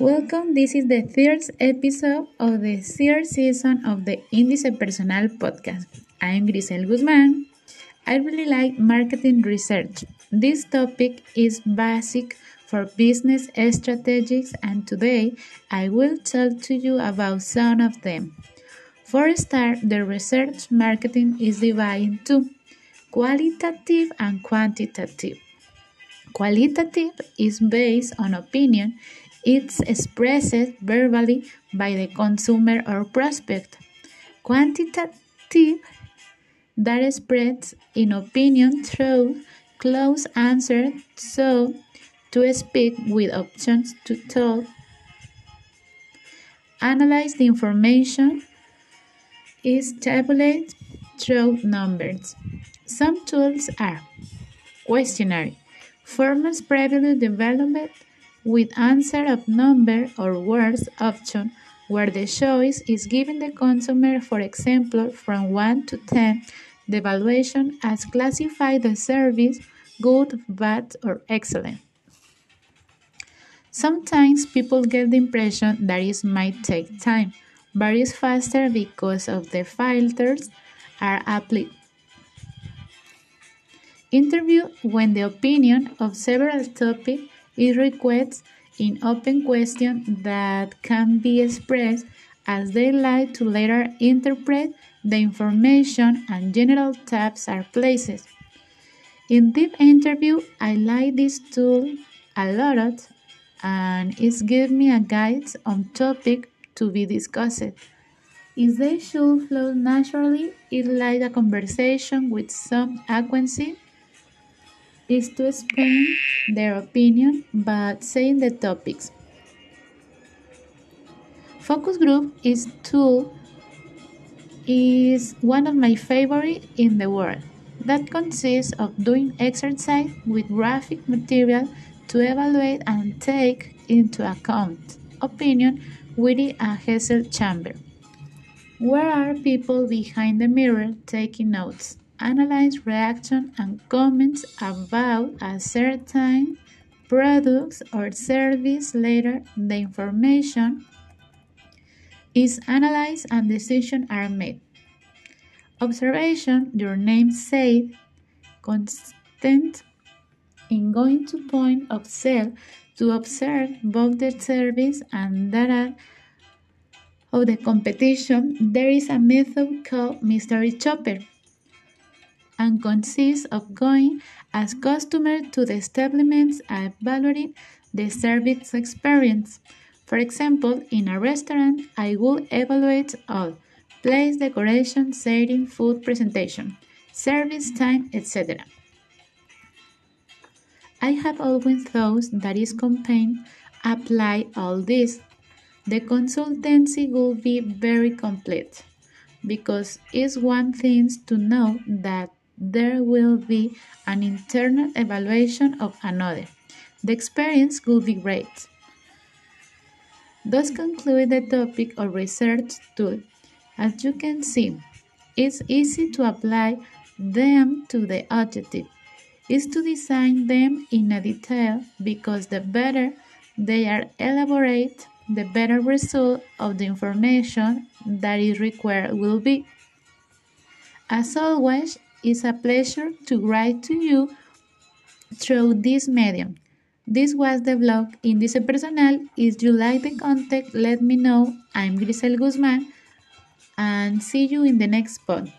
Welcome. This is the third episode of the third season of the Índice Personal podcast. I'm Grisel Guzman. I really like marketing research. This topic is basic for business strategies, and today I will talk to you about some of them. For a start, the research marketing is divided into qualitative and quantitative. Qualitative is based on opinion it's expressed verbally by the consumer or prospect. Quantitative that spreads in opinion through close answers, so to speak with options to talk. Analyze the information is tabulated through numbers. Some tools are questionnaire, forms previously developed with answer of number or words option where the choice is given the consumer for example from 1 to 10 the evaluation as classify the service good bad or excellent. Sometimes people get the impression that it might take time but it's faster because of the filters are applied interview when the opinion of several topics it requests in open question that can be expressed as they like to later interpret the information and general tabs are placed. In deep interview, I like this tool a lot and it gives me a guide on topic to be discussed. If they should flow naturally, it's like a conversation with some accuracy is to explain their opinion but saying the topics. Focus group is tool is one of my favorite in the world that consists of doing exercise with graphic material to evaluate and take into account opinion within a Gesell chamber. Where are people behind the mirror taking notes? Analyze reaction and comments about a certain product or service later. The information is analyzed and decisions are made. Observation your name said constant in going to point of sale to observe both the service and data of the competition. There is a method called mystery shopper and consists of going as customer to the establishments and evaluating the service experience. For example, in a restaurant, I will evaluate all place decoration, setting, food presentation, service time, etc. I have always thought that is campaign apply all this. The consultancy will be very complete because it's one thing to know that there will be an internal evaluation of another. The experience will be great. Thus conclude the topic of research tool. As you can see, it's easy to apply them to the objective is to design them in a detail because the better they are elaborate, the better result of the information that is required will be. As always, it's a pleasure to write to you through this medium. This was the blog Índice Personal. If you like the content, let me know. I'm Grisel Guzman and see you in the next pod.